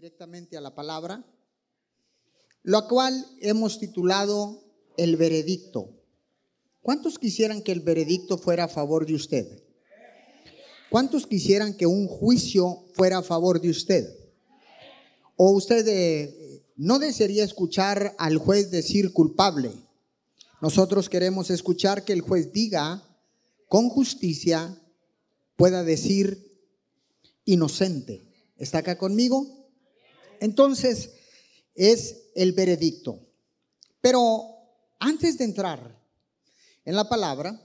directamente a la palabra, lo cual hemos titulado El veredicto. ¿Cuántos quisieran que el veredicto fuera a favor de usted? ¿Cuántos quisieran que un juicio fuera a favor de usted? ¿O usted eh, no desearía escuchar al juez decir culpable? Nosotros queremos escuchar que el juez diga con justicia, pueda decir inocente. ¿Está acá conmigo? Entonces, es el veredicto. Pero antes de entrar en la palabra,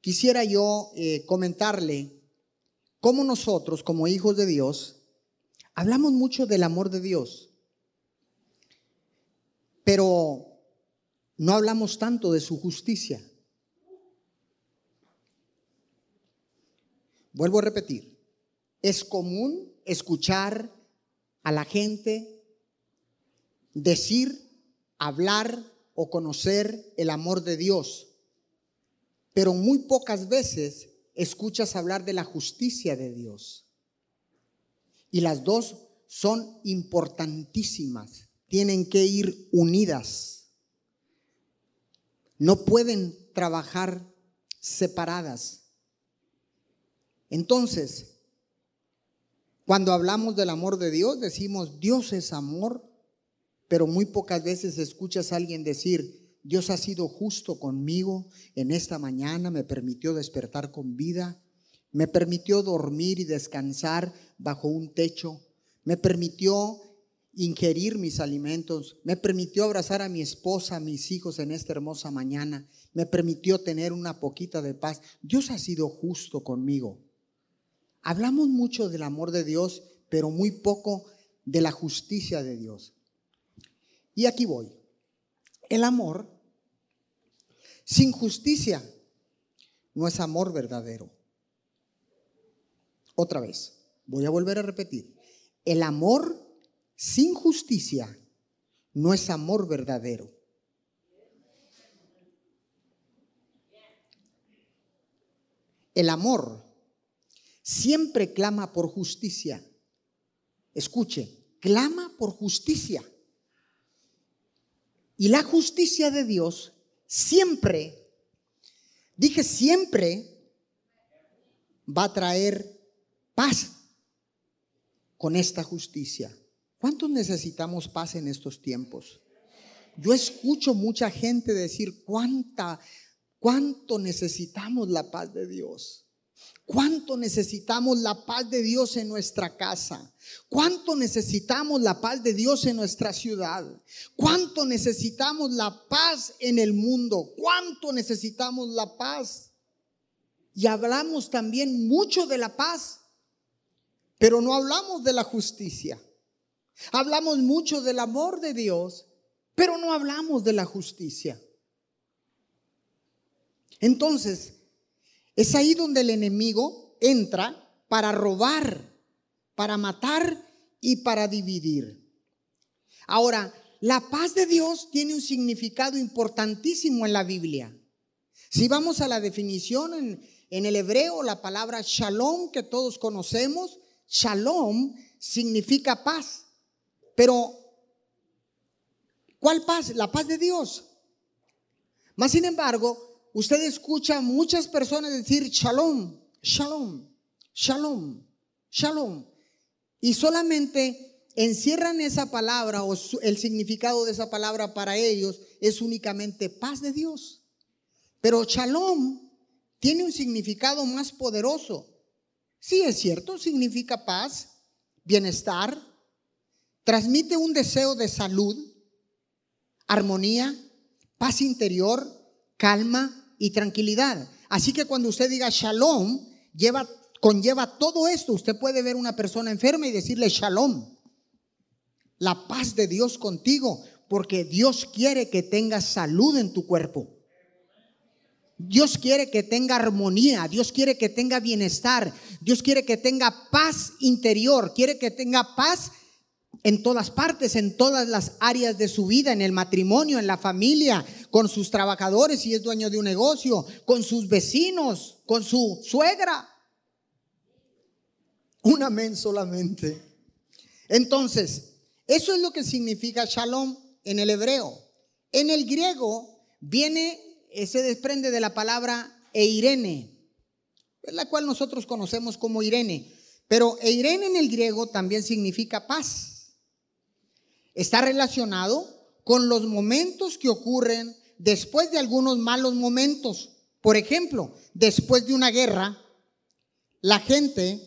quisiera yo eh, comentarle cómo nosotros, como hijos de Dios, hablamos mucho del amor de Dios, pero no hablamos tanto de su justicia. Vuelvo a repetir, es común escuchar a la gente decir, hablar o conocer el amor de Dios, pero muy pocas veces escuchas hablar de la justicia de Dios. Y las dos son importantísimas, tienen que ir unidas. No pueden trabajar separadas. Entonces, cuando hablamos del amor de Dios, decimos, Dios es amor, pero muy pocas veces escuchas a alguien decir, Dios ha sido justo conmigo en esta mañana, me permitió despertar con vida, me permitió dormir y descansar bajo un techo, me permitió ingerir mis alimentos, me permitió abrazar a mi esposa, a mis hijos en esta hermosa mañana, me permitió tener una poquita de paz. Dios ha sido justo conmigo. Hablamos mucho del amor de Dios, pero muy poco de la justicia de Dios. Y aquí voy. El amor sin justicia no es amor verdadero. Otra vez, voy a volver a repetir. El amor sin justicia no es amor verdadero. El amor siempre clama por justicia. Escuche, clama por justicia. Y la justicia de Dios siempre, dije siempre, va a traer paz con esta justicia. ¿Cuántos necesitamos paz en estos tiempos? Yo escucho mucha gente decir cuánta, cuánto necesitamos la paz de Dios. ¿Cuánto necesitamos la paz de Dios en nuestra casa? ¿Cuánto necesitamos la paz de Dios en nuestra ciudad? ¿Cuánto necesitamos la paz en el mundo? ¿Cuánto necesitamos la paz? Y hablamos también mucho de la paz, pero no hablamos de la justicia. Hablamos mucho del amor de Dios, pero no hablamos de la justicia. Entonces, es ahí donde el enemigo entra para robar, para matar y para dividir. Ahora, la paz de Dios tiene un significado importantísimo en la Biblia. Si vamos a la definición en, en el hebreo, la palabra shalom que todos conocemos, shalom significa paz. Pero, ¿cuál paz? La paz de Dios. Más sin embargo, usted escucha muchas personas decir shalom, shalom, shalom, shalom. Y solamente encierran esa palabra o el significado de esa palabra para ellos es únicamente paz de Dios. Pero shalom tiene un significado más poderoso. Sí, es cierto, significa paz, bienestar, transmite un deseo de salud, armonía, paz interior, calma, y tranquilidad. Así que cuando usted diga shalom, lleva, conlleva todo esto. Usted puede ver una persona enferma y decirle shalom. La paz de Dios contigo, porque Dios quiere que tengas salud en tu cuerpo. Dios quiere que tenga armonía, Dios quiere que tenga bienestar, Dios quiere que tenga paz interior, quiere que tenga paz en todas partes, en todas las áreas de su vida, en el matrimonio, en la familia, con sus trabajadores si es dueño de un negocio, con sus vecinos, con su suegra. Un amén solamente. Entonces, Eso es lo que significa shalom en el hebreo. En el griego viene, eh, se desprende de la palabra eirene, la cual nosotros conocemos como Irene. Pero Eirene en el griego también significa paz. Está relacionado con los momentos que ocurren después de algunos malos momentos. Por ejemplo, después de una guerra, la gente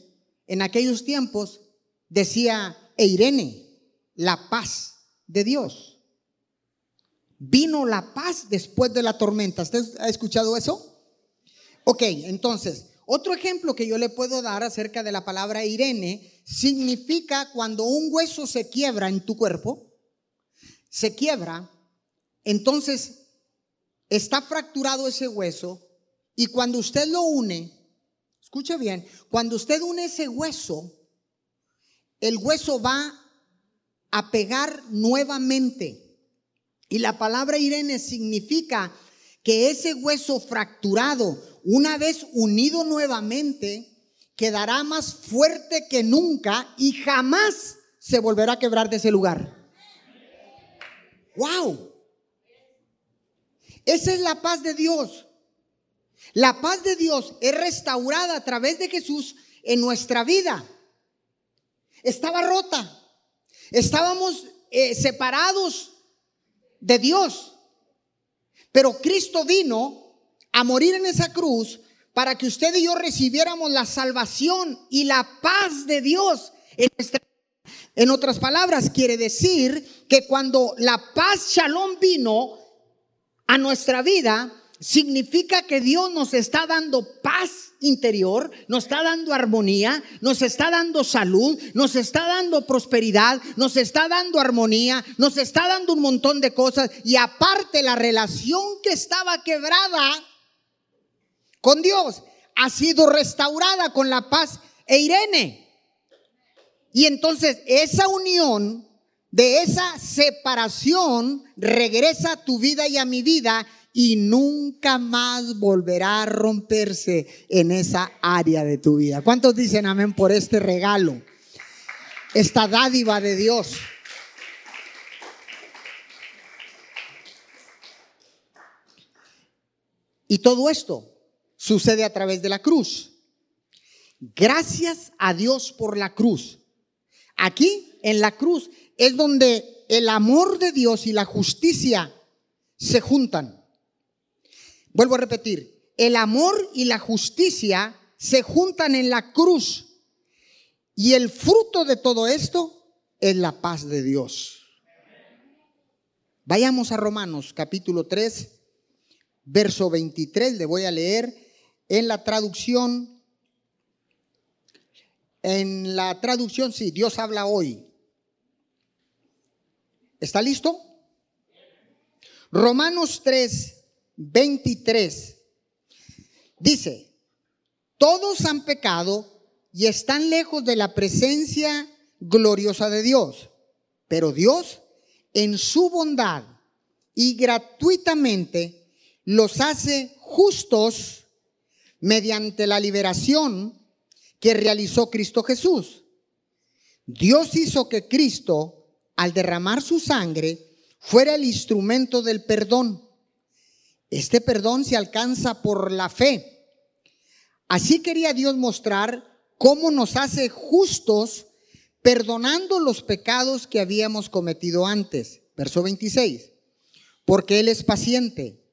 en aquellos tiempos decía Eirene, la paz de Dios. Vino la paz después de la tormenta. ¿Usted ha escuchado eso? Ok, entonces, otro ejemplo que yo le puedo dar acerca de la palabra Irene significa cuando un hueso se quiebra en tu cuerpo, se quiebra, entonces está fracturado ese hueso y cuando usted lo une, escuche bien, cuando usted une ese hueso, el hueso va a pegar nuevamente. Y la palabra Irene significa que ese hueso fracturado, una vez unido nuevamente, quedará más fuerte que nunca y jamás se volverá a quebrar de ese lugar. ¡Wow! Esa es la paz de Dios. La paz de Dios es restaurada a través de Jesús en nuestra vida. Estaba rota. Estábamos eh, separados de Dios. Pero Cristo vino a morir en esa cruz para que usted y yo recibiéramos la salvación y la paz de Dios. En En otras palabras, quiere decir que cuando la paz shalom vino a nuestra vida, significa que Dios nos está dando paz interior, nos está dando armonía, nos está dando salud, nos está dando prosperidad, nos está dando armonía, nos está dando un montón de cosas y aparte la relación que estaba quebrada con Dios ha sido restaurada con la paz e Irene. Y entonces esa unión de esa separación regresa a tu vida y a mi vida y nunca más volverá a romperse en esa área de tu vida. ¿Cuántos dicen amén por este regalo? Esta dádiva de Dios. Y todo esto sucede a través de la cruz. Gracias a Dios por la cruz. Aquí, en la cruz, es donde el amor de Dios y la justicia se juntan. Vuelvo a repetir, el amor y la justicia se juntan en la cruz. Y el fruto de todo esto es la paz de Dios. Vayamos a Romanos capítulo 3, verso 23, le voy a leer en la traducción, en la traducción, sí, Dios habla hoy. ¿Está listo? Romanos 3, 23. Dice, todos han pecado y están lejos de la presencia gloriosa de Dios. Pero Dios, en su bondad y gratuitamente, los hace justos mediante la liberación que realizó Cristo Jesús. Dios hizo que Cristo, al derramar su sangre, fuera el instrumento del perdón. Este perdón se alcanza por la fe. Así quería Dios mostrar cómo nos hace justos perdonando los pecados que habíamos cometido antes. Verso 26. Porque Él es paciente.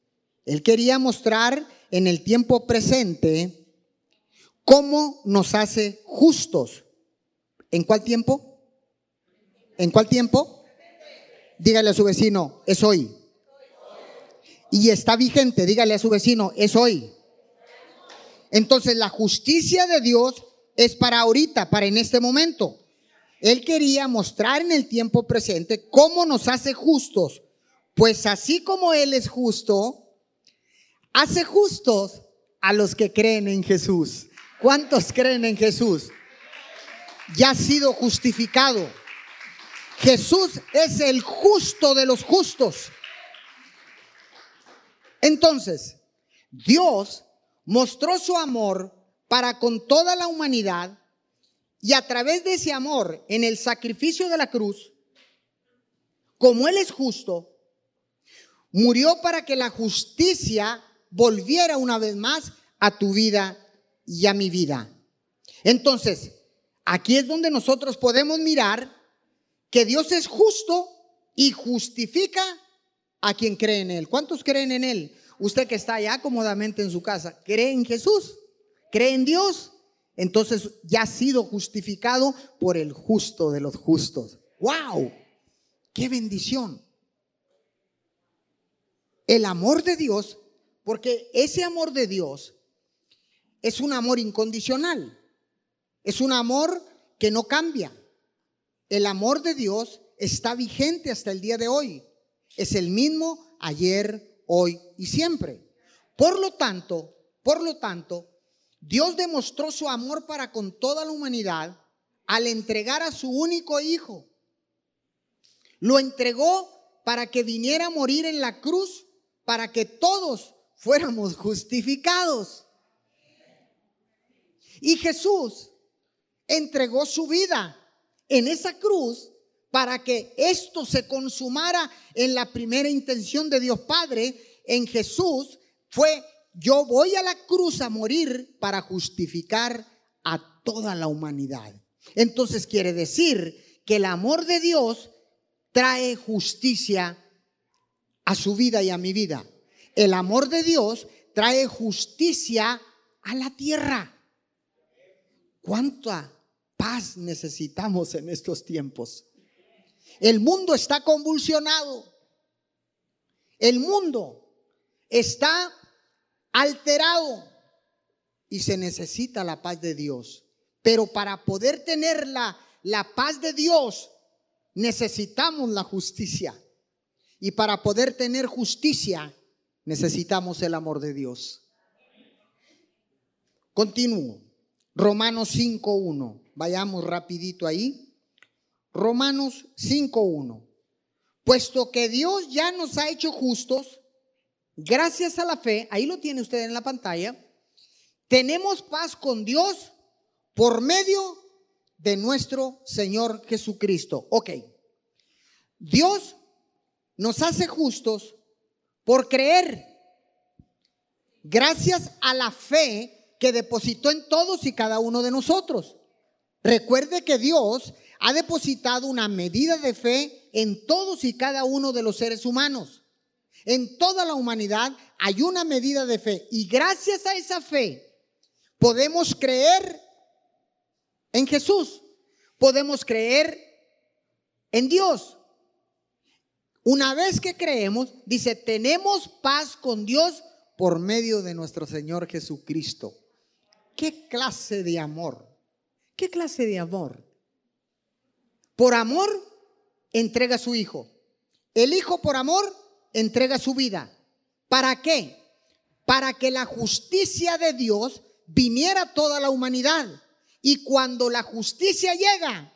Él quería mostrar en el tiempo presente cómo nos hace justos. ¿En cuál tiempo? ¿En cuál tiempo? Dígale a su vecino, es hoy. Y está vigente, dígale a su vecino, es hoy. Entonces la justicia de Dios es para ahorita, para en este momento. Él quería mostrar en el tiempo presente cómo nos hace justos. Pues así como Él es justo, hace justos a los que creen en Jesús. ¿Cuántos creen en Jesús? Ya ha sido justificado. Jesús es el justo de los justos. Entonces, Dios mostró su amor para con toda la humanidad y a través de ese amor en el sacrificio de la cruz, como Él es justo, murió para que la justicia volviera una vez más a tu vida y a mi vida. Entonces, aquí es donde nosotros podemos mirar que Dios es justo y justifica a quien cree en Él. ¿Cuántos creen en Él? Usted que está allá cómodamente en su casa, ¿cree en Jesús? ¿Cree en Dios? Entonces ya ha sido justificado por el justo de los justos. ¡Wow! ¡Qué bendición! El amor de Dios, porque ese amor de Dios es un amor incondicional. Es un amor que no cambia. El amor de Dios está vigente hasta el día de hoy. Es el mismo ayer, hoy y siempre. Por lo tanto, por lo tanto, Dios demostró su amor para con toda la humanidad al entregar a su único hijo. Lo entregó para que viniera a morir en la cruz, para que todos fuéramos justificados. Y Jesús entregó su vida en esa cruz para que esto se consumara en la primera intención de Dios Padre en Jesús fue yo voy a la cruz a morir para justificar a toda la humanidad. Entonces quiere decir que el amor de Dios trae justicia a su vida y a mi vida. El amor de Dios trae justicia a la tierra. ¿Cuánta paz necesitamos en estos tiempos? El mundo está convulsionado. El mundo está alterado y se necesita la paz de Dios. Pero para poder tener la, la paz de Dios, necesitamos la justicia. Y para poder tener justicia, necesitamos el amor de Dios. Continúo. Romanos 5.1. Vayamos rapidito ahí. Romanos 5.1. Puesto que Dios ya nos ha hecho justos, gracias a la fe, ahí lo tiene usted en la pantalla, tenemos paz con Dios por medio de nuestro Señor Jesucristo. Ok, Dios nos hace justos por creer, gracias a la fe que depositó en todos y cada uno de nosotros. Recuerde que Dios ha depositado una medida de fe en todos y cada uno de los seres humanos. En toda la humanidad hay una medida de fe y gracias a esa fe podemos creer en Jesús, podemos creer en Dios. Una vez que creemos, dice, tenemos paz con Dios por medio de nuestro Señor Jesucristo. ¿Qué clase de amor? ¿Qué clase de amor? Por amor entrega su hijo. El hijo por amor entrega su vida. ¿Para qué? Para que la justicia de Dios viniera a toda la humanidad. Y cuando la justicia llega,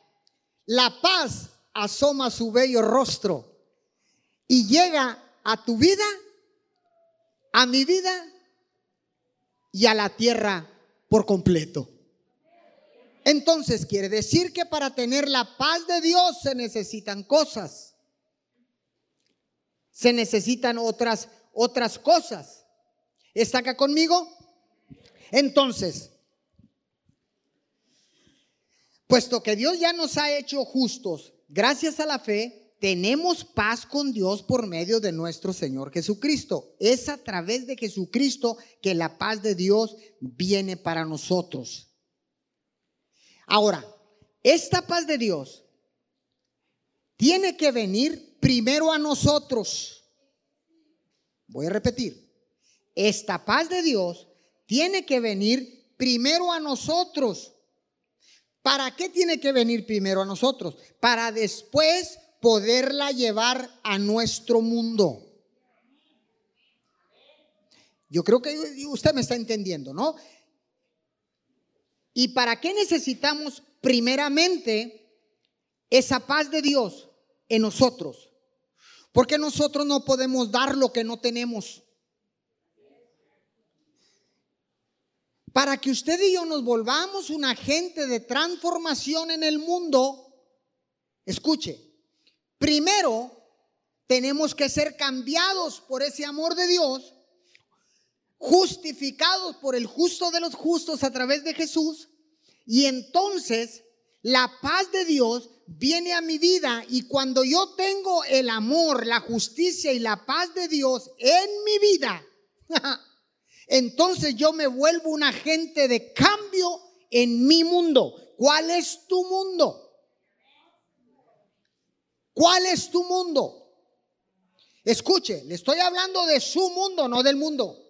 la paz asoma su bello rostro y llega a tu vida, a mi vida y a la tierra por completo. Entonces quiere decir que para tener la paz de Dios se necesitan cosas. Se necesitan otras otras cosas. ¿Está acá conmigo? Entonces, puesto que Dios ya nos ha hecho justos gracias a la fe, tenemos paz con Dios por medio de nuestro Señor Jesucristo. Es a través de Jesucristo que la paz de Dios viene para nosotros. Ahora, esta paz de Dios tiene que venir primero a nosotros. Voy a repetir. Esta paz de Dios tiene que venir primero a nosotros. ¿Para qué tiene que venir primero a nosotros? Para después poderla llevar a nuestro mundo. Yo creo que usted me está entendiendo, ¿no? ¿Y para qué necesitamos primeramente esa paz de Dios en nosotros? Porque nosotros no podemos dar lo que no tenemos. Para que usted y yo nos volvamos un agente de transformación en el mundo, escuche, primero tenemos que ser cambiados por ese amor de Dios, justificados por el justo de los justos a través de Jesús, y entonces la paz de Dios viene a mi vida y cuando yo tengo el amor, la justicia y la paz de Dios en mi vida, entonces yo me vuelvo un agente de cambio en mi mundo. ¿Cuál es tu mundo? ¿Cuál es tu mundo? Escuche, le estoy hablando de su mundo, no del mundo.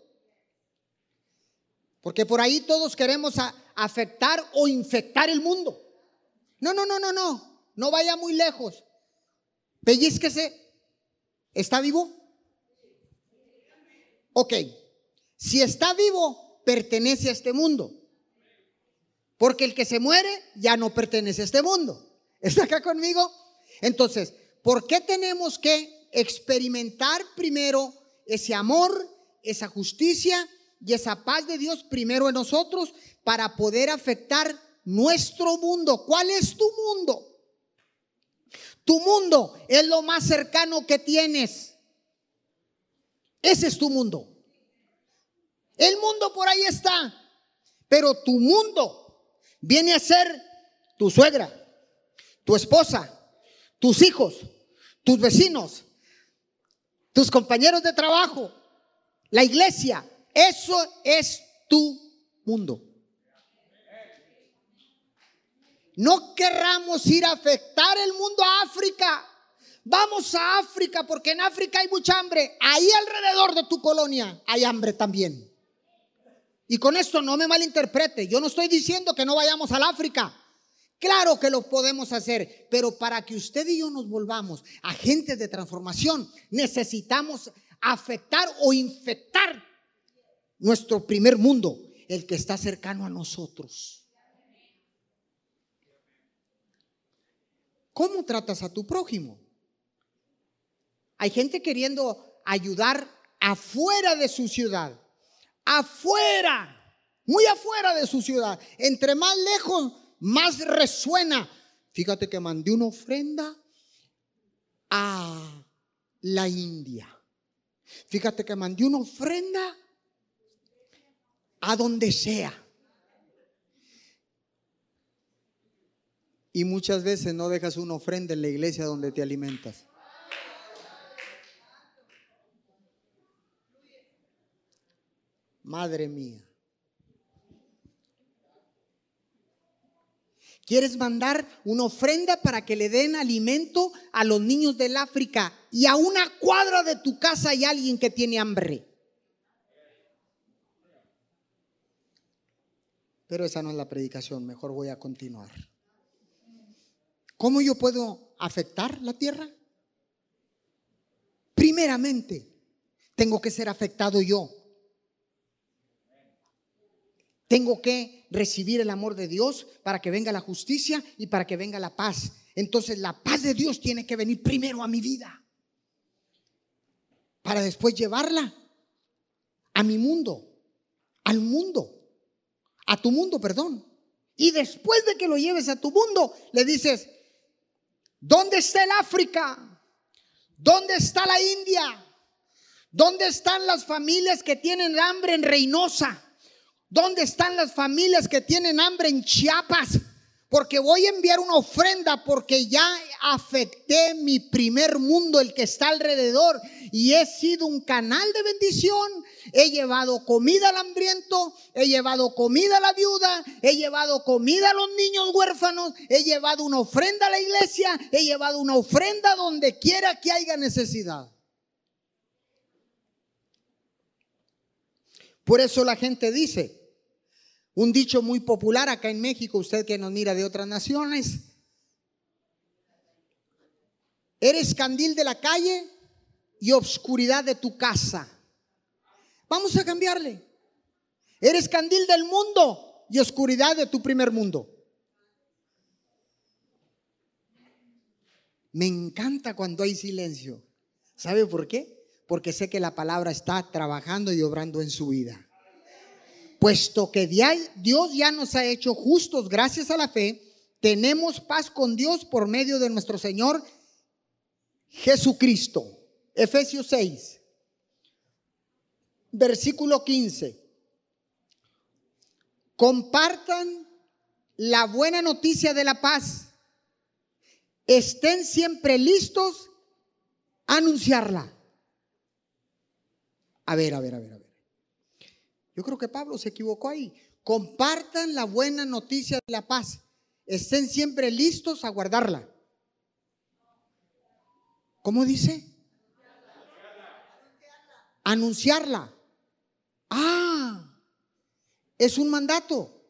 Porque por ahí todos queremos afectar o infectar el mundo. No, no, no, no, no. No vaya muy lejos. Pellizquese. ¿Está vivo? Ok. Si está vivo, pertenece a este mundo. Porque el que se muere ya no pertenece a este mundo. ¿Está acá conmigo? Entonces, ¿por qué tenemos que experimentar primero ese amor, esa justicia y esa paz de Dios primero en nosotros para poder afectar nuestro mundo? ¿Cuál es tu mundo? Tu mundo es lo más cercano que tienes. Ese es tu mundo. El mundo por ahí está, pero tu mundo viene a ser tu suegra, tu esposa, tus hijos, tus vecinos, tus compañeros de trabajo, la iglesia. Eso es tu mundo. No querramos ir a afectar el mundo a África. Vamos a África porque en África hay mucha hambre. Ahí alrededor de tu colonia hay hambre también. Y con esto no me malinterprete. Yo no estoy diciendo que no vayamos al África. Claro que lo podemos hacer, pero para que usted y yo nos volvamos agentes de transformación, necesitamos afectar o infectar nuestro primer mundo, el que está cercano a nosotros. ¿Cómo tratas a tu prójimo? Hay gente queriendo ayudar afuera de su ciudad, afuera, muy afuera de su ciudad. Entre más lejos, más resuena. Fíjate que mandé una ofrenda a la India. Fíjate que mandé una ofrenda a donde sea. Y muchas veces no dejas una ofrenda en la iglesia donde te alimentas. Madre mía. Quieres mandar una ofrenda para que le den alimento a los niños del África y a una cuadra de tu casa hay alguien que tiene hambre. Pero esa no es la predicación, mejor voy a continuar. ¿Cómo yo puedo afectar la tierra? Primeramente, tengo que ser afectado yo. Tengo que recibir el amor de Dios para que venga la justicia y para que venga la paz. Entonces la paz de Dios tiene que venir primero a mi vida para después llevarla a mi mundo, al mundo, a tu mundo, perdón. Y después de que lo lleves a tu mundo, le dices, ¿dónde está el África? ¿Dónde está la India? ¿Dónde están las familias que tienen hambre en Reynosa? ¿Dónde están las familias que tienen hambre en Chiapas? Porque voy a enviar una ofrenda porque ya afecté mi primer mundo, el que está alrededor, y he sido un canal de bendición. He llevado comida al hambriento, he llevado comida a la viuda, he llevado comida a los niños huérfanos, he llevado una ofrenda a la iglesia, he llevado una ofrenda donde quiera que haya necesidad. Por eso la gente dice, un dicho muy popular acá en México, usted que nos mira de otras naciones. Eres candil de la calle y obscuridad de tu casa. Vamos a cambiarle. Eres candil del mundo y oscuridad de tu primer mundo. Me encanta cuando hay silencio. ¿Sabe por qué? Porque sé que la palabra está trabajando y obrando en su vida puesto que Dios ya nos ha hecho justos gracias a la fe, tenemos paz con Dios por medio de nuestro Señor Jesucristo. Efesios 6, versículo 15. Compartan la buena noticia de la paz. Estén siempre listos a anunciarla. A ver, a ver, a ver, a ver. Yo creo que Pablo se equivocó ahí. Compartan la buena noticia de la paz. Estén siempre listos a guardarla. ¿Cómo dice? Anunciarla. Ah, es un mandato.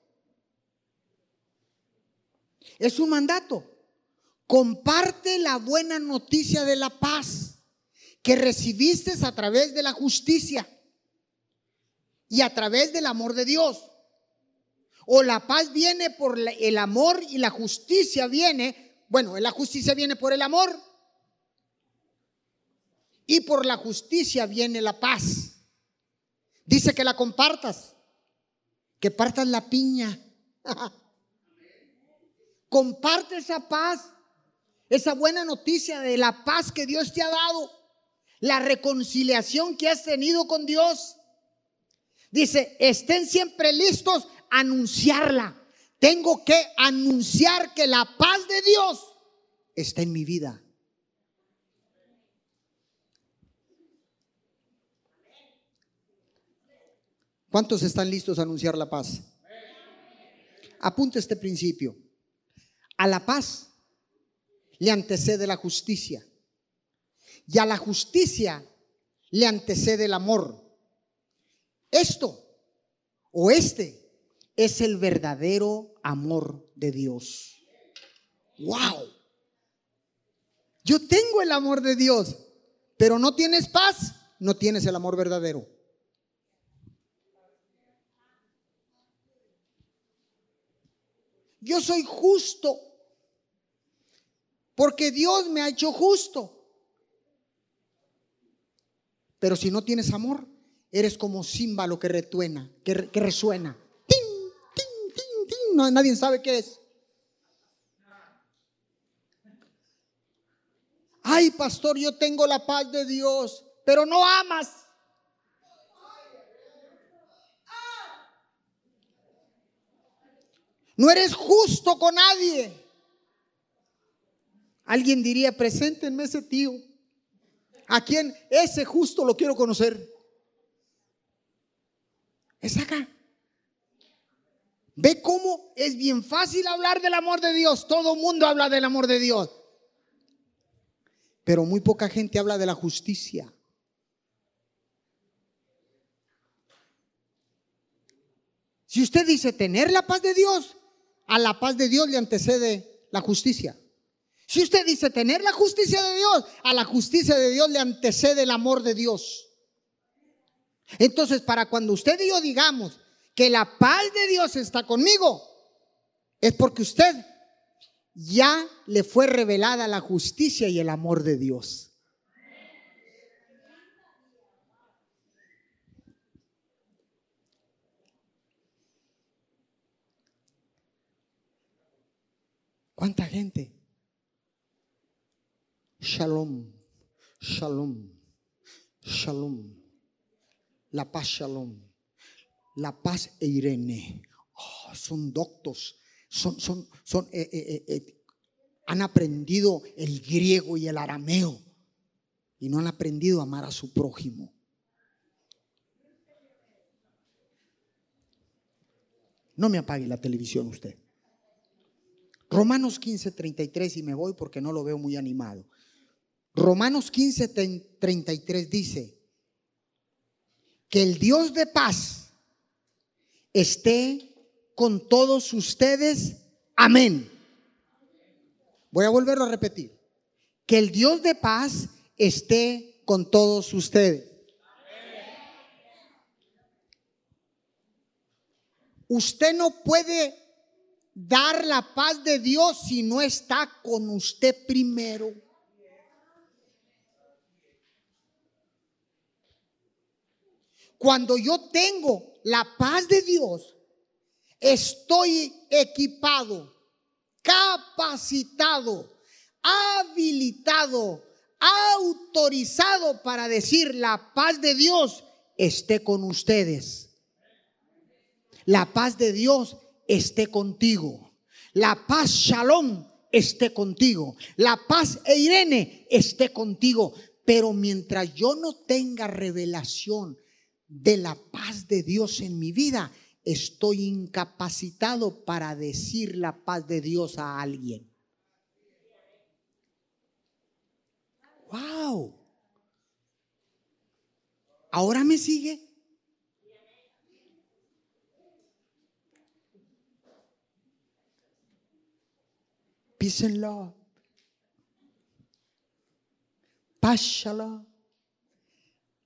Es un mandato. Comparte la buena noticia de la paz que recibiste a través de la justicia y a través del amor de Dios. O la paz viene por el amor y la justicia viene, bueno, la justicia viene por el amor y por la justicia viene la paz. Dice que la compartas, que partas la piña. Comparte esa paz, esa buena noticia de la paz que Dios te ha dado, la reconciliación que has tenido con Dios. Dice, estén siempre listos a anunciarla. Tengo que anunciar que la paz de Dios está en mi vida. ¿Cuántos están listos a anunciar la paz? Apunta este principio. A la paz le antecede la justicia. Y a la justicia le antecede el amor. Esto o este es el verdadero amor de Dios. ¡Wow! Yo tengo el amor de Dios, pero no tienes paz, no tienes el amor verdadero. Yo soy justo porque Dios me ha hecho justo. Pero si no tienes amor, eres como címbalo que retuena, que, resuena. ¡Tin, tin, tin, tin! No, nadie sabe qué es. Ay, pastor, yo tengo la paz de Dios, pero no amas. No eres justo con nadie. Alguien diría, preséntenme ese tío. A quien ese justo lo quiero conocer. Es acá. Ve cómo es bien fácil hablar del amor de Dios. Todo mundo habla del amor de Dios. Pero muy poca gente habla de la justicia. Si usted dice tener la paz de Dios, a la paz de Dios le antecede la justicia. Si usted dice tener la justicia de Dios, a la justicia de Dios le antecede el amor de Dios. Entonces, para cuando usted y yo digamos que la paz de Dios está conmigo, es porque usted ya le fue revelada la justicia y el amor de Dios. ¿Cuánta gente Shalom, shalom, shalom. La paz shalom. La paz e Irene. Oh, son doctos. Son, son, son, eh, eh, eh, han aprendido el griego y el arameo. Y no han aprendido a amar a su prójimo. No me apague la televisión usted. Romanos 15, 33 y me voy porque no lo veo muy animado. Romanos 15, 33 dice, que el Dios de paz esté con todos ustedes. Amén. Voy a volverlo a repetir. Que el Dios de paz esté con todos ustedes. Usted no puede dar la paz de Dios si no está con usted primero. Cuando yo tengo la paz de Dios, estoy equipado, capacitado, habilitado autorizado para decir la paz de Dios esté con ustedes. La paz de Dios esté contigo. La paz Shalom esté contigo. La paz Irene esté contigo. Pero mientras yo no tenga revelación de la paz de Dios en mi vida, estoy incapacitado para decir la paz de Dios a alguien. Wow. ¿Ahora me sigue? Peace and love.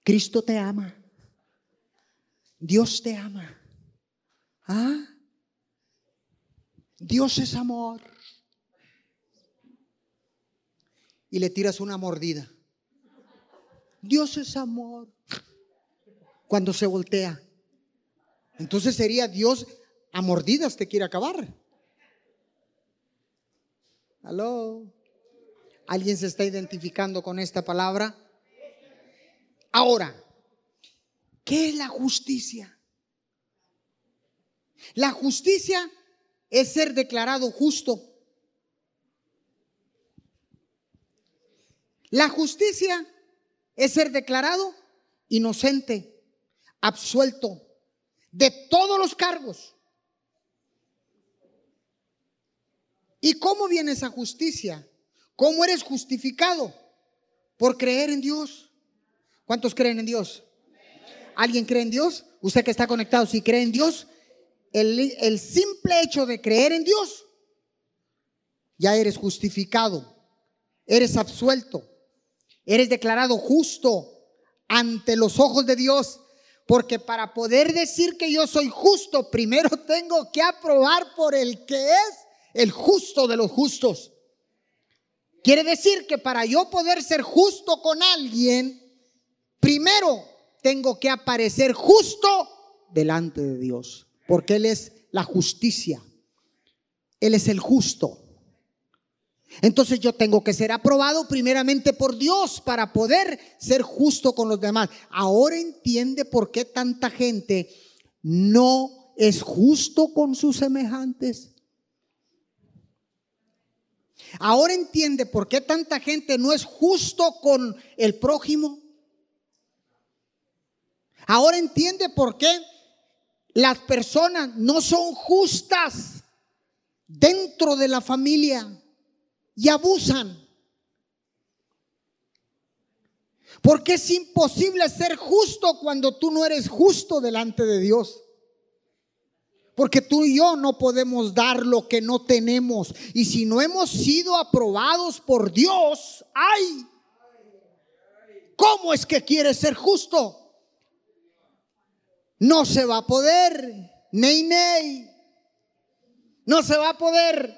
Cristo te ama. Dios te ama. ¿Ah? Dios es amor. Y le tiras una mordida. Dios es amor. Cuando se voltea. Entonces sería Dios a mordidas te quiere acabar. Aló. ¿Alguien se está identificando con esta palabra? Ahora, ¿qué es la justicia? La justicia es ser declarado justo. La justicia es ser declarado inocente, absuelto de todos los cargos. ¿Y cómo viene esa justicia? ¿Cómo eres justificado? Por creer en Dios. ¿Cuántos creen en Dios? ¿Alguien cree en Dios? Usted que está conectado, si cree en Dios, el, el simple hecho de creer en Dios, ya eres justificado, eres absuelto, eres declarado justo ante los ojos de Dios. Porque para poder decir que yo soy justo, primero tengo que aprobar por el que es el justo de los justos. Quiere decir que para yo poder ser justo con alguien, primero tengo que aparecer justo delante de Dios porque Él es la justicia. Él es el justo. Entonces yo tengo que ser aprobado primeramente por Dios para poder ser justo con los demás. Ahora entiende por qué tanta gente no es justo con sus semejantes. Ahora entiende por qué tanta gente no es justo con el prójimo. Ahora entiende por qué las personas no son justas dentro de la familia y abusan. Porque es imposible ser justo cuando tú no eres justo delante de Dios. Porque tú y yo no podemos dar lo que no tenemos. Y si no hemos sido aprobados por Dios, ay, ¿cómo es que quieres ser justo? No se va a poder. Ney, ney. No se va a poder.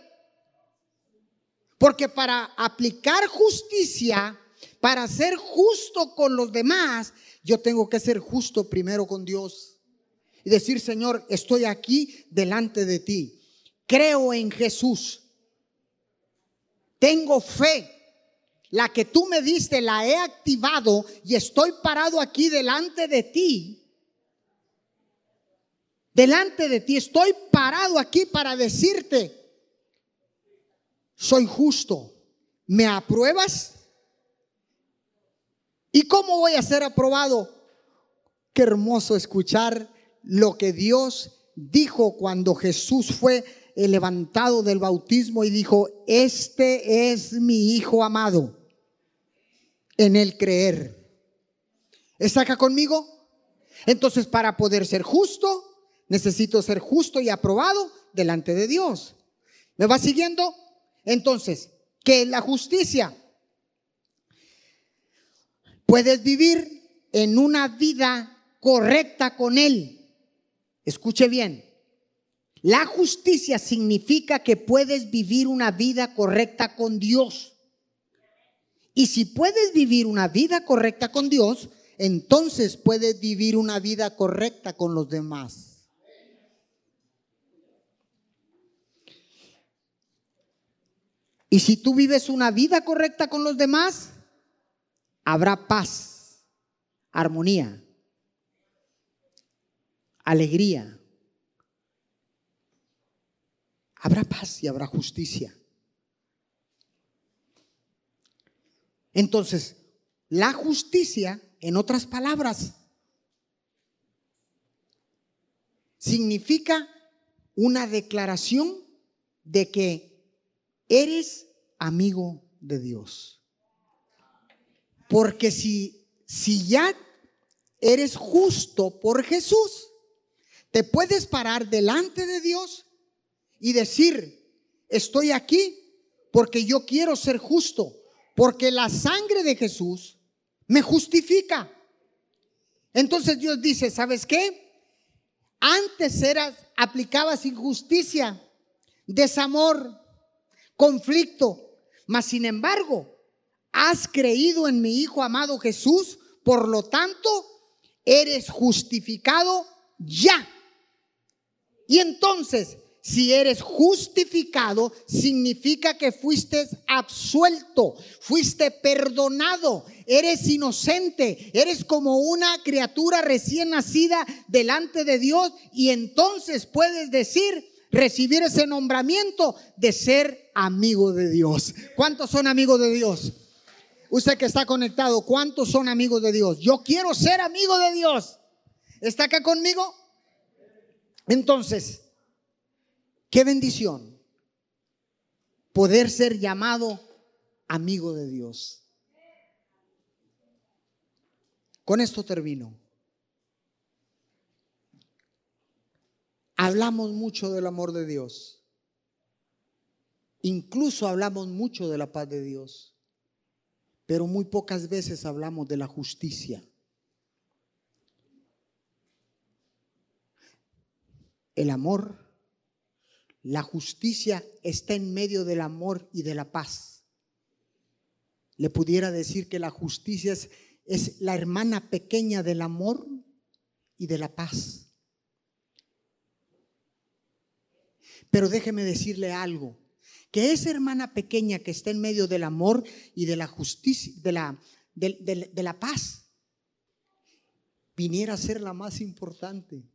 Porque para aplicar justicia, para ser justo con los demás, yo tengo que ser justo primero con Dios. Y decir, Señor, estoy aquí delante de ti. Creo en Jesús. Tengo fe. La que tú me diste la he activado y estoy parado aquí delante de ti delante de ti. Estoy parado aquí para decirte, soy justo. ¿Me apruebas? ¿Y cómo voy a ser aprobado? Qué hermoso escuchar lo que Dios dijo cuando Jesús fue levantado del bautismo y dijo, este es mi Hijo amado, en el creer. ¿Está acá conmigo? Entonces, para poder ser justo, Necesito ser justo y aprobado delante de Dios. ¿Me va siguiendo? Entonces, ¿qué es la justicia? Puedes vivir en una vida correcta con Él. Escuche bien. La justicia significa que puedes vivir una vida correcta con Dios. Y si puedes vivir una vida correcta con Dios, entonces puedes vivir una vida correcta con los demás. Y si tú vives una vida correcta con los demás, habrá paz, armonía, alegría. Habrá paz y habrá justicia. Entonces, la justicia, en otras palabras, significa una declaración de que eres amigo de Dios. Porque si, si ya eres justo por Jesús, te puedes parar delante de Dios y decir, estoy aquí porque yo quiero ser justo, porque la sangre de Jesús me justifica. Entonces Dios dice, ¿sabes qué? Antes eras, aplicabas injusticia, desamor, conflicto, mas sin embargo, has creído en mi Hijo amado Jesús, por lo tanto, eres justificado ya. Y entonces, si eres justificado, significa que fuiste absuelto, fuiste perdonado, eres inocente, eres como una criatura recién nacida delante de Dios y entonces puedes decir, recibir ese nombramiento de ser amigo de Dios. ¿Cuántos son amigos de Dios? Usted que está conectado, ¿cuántos son amigos de Dios? Yo quiero ser amigo de Dios. ¿Está acá conmigo? Entonces, Qué bendición poder ser llamado amigo de Dios. Con esto termino. Hablamos mucho del amor de Dios. Incluso hablamos mucho de la paz de Dios. Pero muy pocas veces hablamos de la justicia. El amor la justicia está en medio del amor y de la paz. Le pudiera decir que la justicia es, la hermana pequeña del amor y de la paz. Pero déjeme decirle algo, que esa hermana pequeña que está en medio del amor y de la justicia, de la, de la paz, viniera a ser la más importante.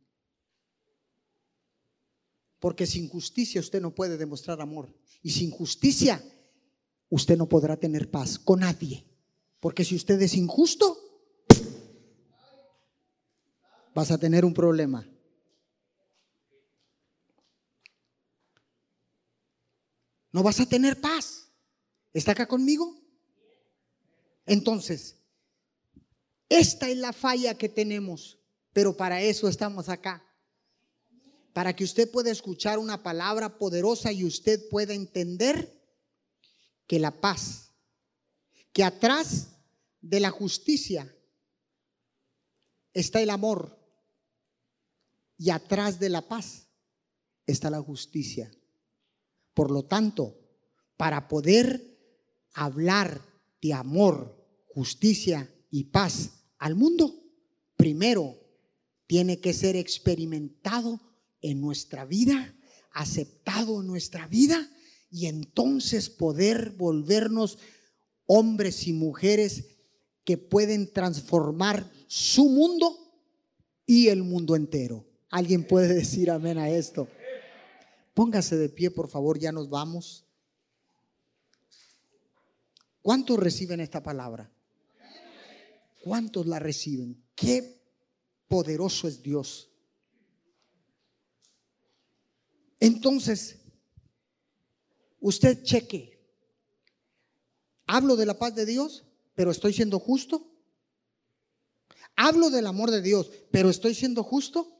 Porque sin justicia usted no puede demostrar amor. Y sin justicia usted no podrá tener paz con nadie. Porque si usted es injusto, vas a tener un problema. No vas a tener paz. ¿Está acá conmigo? Entonces, esta es la falla que tenemos, pero para eso estamos acá para que usted pueda escuchar una palabra poderosa y usted pueda entender que la paz, que atrás de la justicia está el amor y atrás de la paz está la justicia. Por lo tanto, para poder hablar de amor, justicia y paz al mundo, primero tiene que ser experimentado en nuestra vida, aceptado en nuestra vida y entonces poder volvernos hombres y mujeres que pueden transformar su mundo y el mundo entero. ¿Alguien puede decir amén a esto? Póngase de pie, por favor, ya nos vamos. ¿Cuántos reciben esta palabra? ¿Cuántos la reciben? Qué poderoso es Dios. Entonces, usted cheque. Hablo de la paz de Dios, pero estoy siendo justo. Hablo del amor de Dios, pero estoy siendo justo.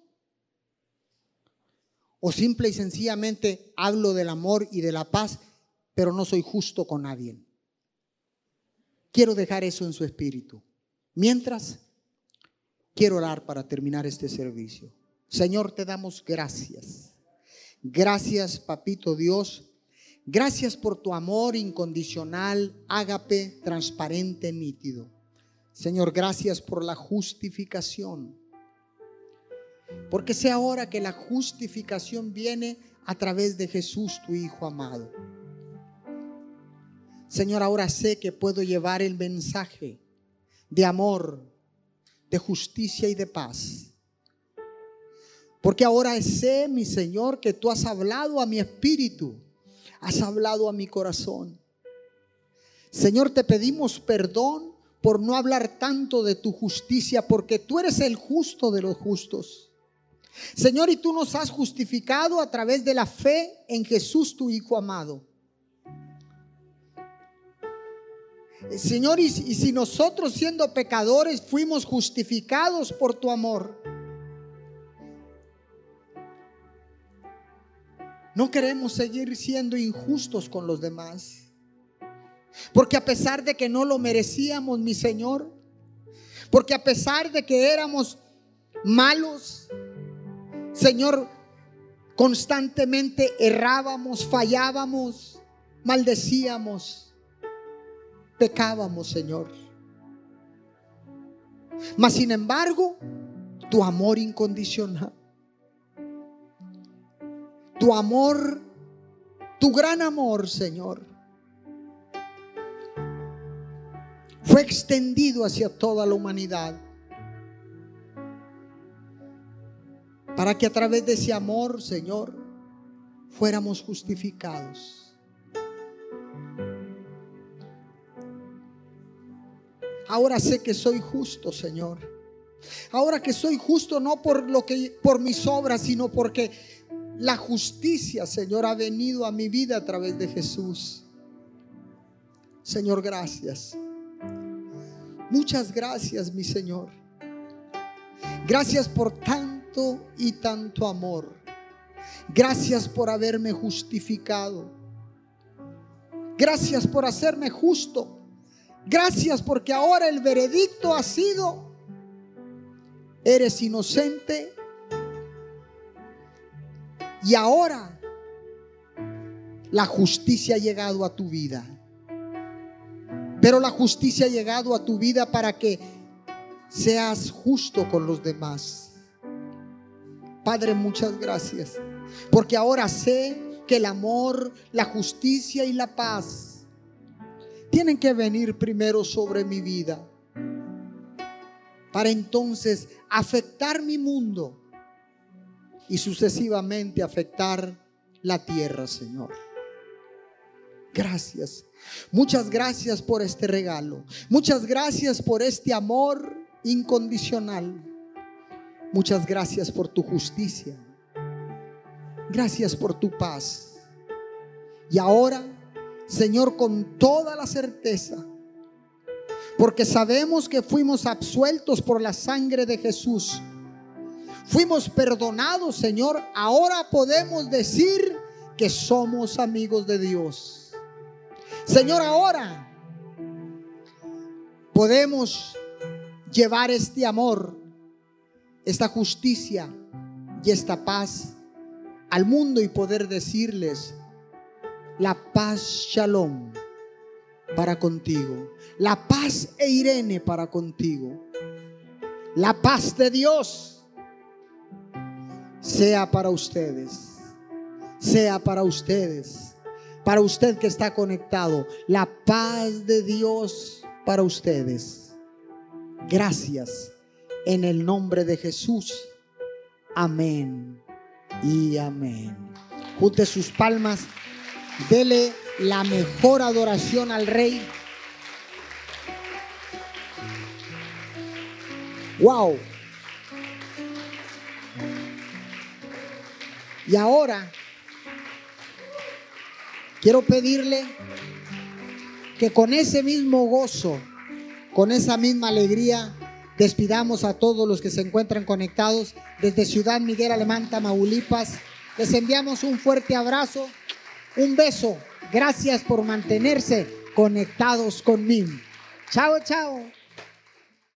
O simple y sencillamente hablo del amor y de la paz, pero no soy justo con nadie. Quiero dejar eso en su espíritu. Mientras, quiero orar para terminar este servicio. Señor, te damos gracias Gracias, papito Dios. Gracias por tu amor incondicional, ágape, transparente, nítido. Señor, gracias por la justificación. Porque sé ahora que la justificación viene a través de Jesús, tu Hijo amado. Señor, ahora sé que puedo llevar el mensaje de amor, de justicia y de paz. Porque ahora sé, mi Señor, que tú has hablado a mi espíritu, has hablado a mi corazón. Señor, te pedimos perdón por no hablar tanto de tu justicia, porque tú eres el justo de los justos. Señor, y tú nos has justificado a través de la fe en Jesús, tu Hijo amado. Señor, y, si nosotros siendo pecadores fuimos justificados por tu amor, no queremos seguir siendo injustos con los demás. Porque a pesar de que no lo merecíamos, mi Señor, porque a pesar de que éramos malos, Señor, constantemente errábamos, fallábamos, maldecíamos, pecábamos, Señor. Mas sin embargo, tu amor incondicional, tu amor, tu gran amor, Señor, fue extendido hacia toda la humanidad. Para que a través de ese amor, Señor, fuéramos justificados. Ahora sé que soy justo, Señor. Ahora que soy justo no por lo que por mis obras, sino porque la justicia, Señor, ha venido a mi vida a través de Jesús. Señor, gracias. Muchas gracias, mi Señor. Gracias por y tanto amor. Gracias por haberme justificado. Gracias por hacerme justo. Gracias porque ahora el veredicto ha sido, eres inocente. Y ahora la justicia ha llegado a tu vida. Pero la justicia ha llegado a tu vida para que seas justo con los demás. Padre, muchas gracias. Porque ahora sé que el amor, la justicia y la paz tienen que venir primero sobre mi vida. Para entonces afectar mi mundo y sucesivamente afectar la tierra, Señor. Gracias. Muchas gracias por este regalo. Muchas gracias por este amor incondicional. Muchas gracias por tu justicia. Gracias por tu paz. Y ahora, Señor, con toda la certeza, porque sabemos que fuimos absueltos por la sangre de Jesús. Fuimos perdonados, Señor. Ahora podemos decir que somos amigos de Dios. Señor, ahora podemos llevar este amor, esta justicia y esta paz al mundo y poder decirles, la paz shalom para contigo, la paz e Irene para contigo, la paz de Dios sea para ustedes, sea para ustedes para usted que está conectado, la paz de Dios para ustedes. Gracias en el nombre de Jesús. Amén y amén. Junte sus palmas, dele la mejor adoración al Rey. Wow. Y ahora Quiero pedirle que con ese mismo gozo, con esa misma alegría, despidamos a todos los que se encuentran conectados desde Ciudad Miguel Alemán, Tamaulipas. Les enviamos un fuerte abrazo, un beso. Gracias por mantenerse conectados conmigo. Chao, chao.